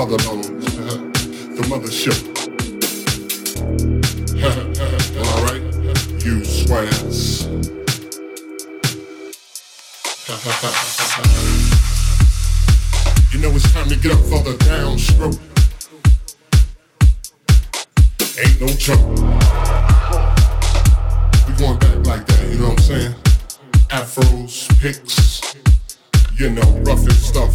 motherland, the mothership. All right, you swans. you know it's time to get up for the downstroke. Ain't no trouble. We going back like that, you know what I'm saying? Afros, picks, you know, rough and stuff.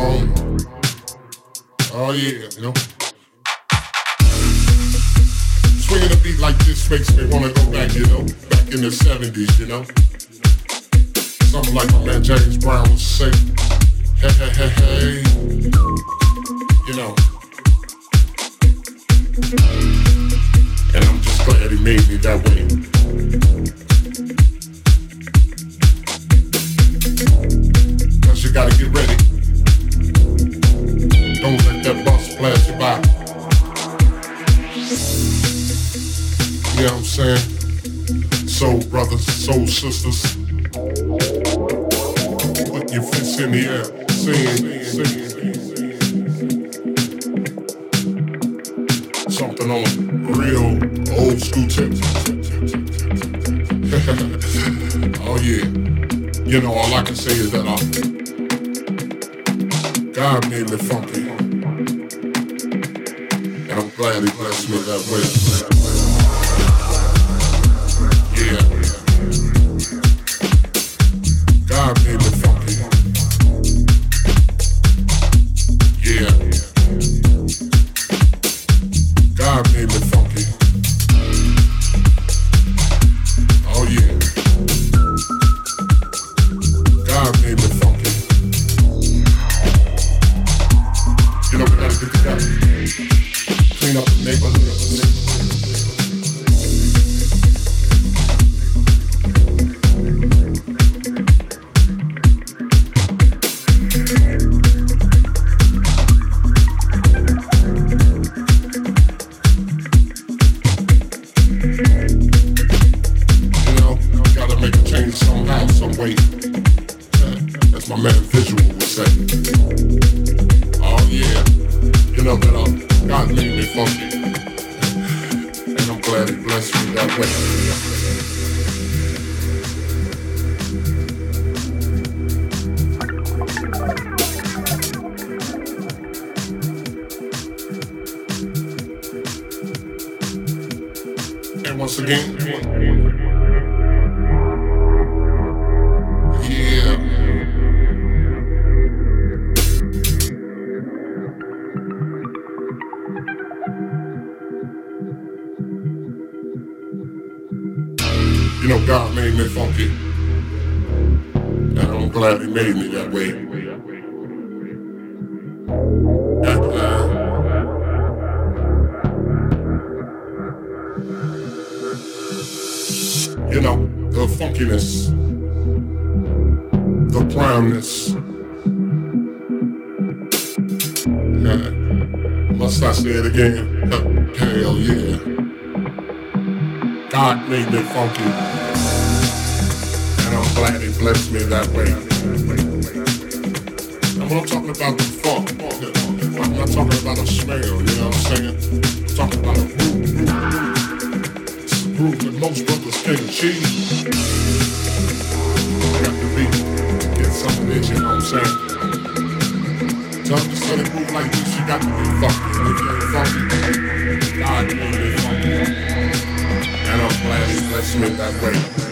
phone. Oh yeah, you know. Swinging a beat like this makes me wanna go back, you know, back in the '70s, you know. Something like my man James Brown would say, hey hey hey hey, you know. And I'm just glad he made me that way. Cause you gotta get ready. flash your by. You know what I'm saying? Soul brothers, soul sisters. Put your fists in the air, sing, sing. Something on real old school tip. oh yeah. You know, all I can say is that I'm God made me funky. claro bless me that way. it again. Hell yeah. God made me funky. And I'm glad he blessed me that way. And when I'm talking about the funk, I'm not talking about a smell, you know what I'm saying? I'm talking about a groove. It's a groove that most brothers can't achieve. I got to be, get something in you, know what I'm saying? Time to start to move like this got to be funky. You can't funky. God made me funky. And I'm glad he blessed me that way.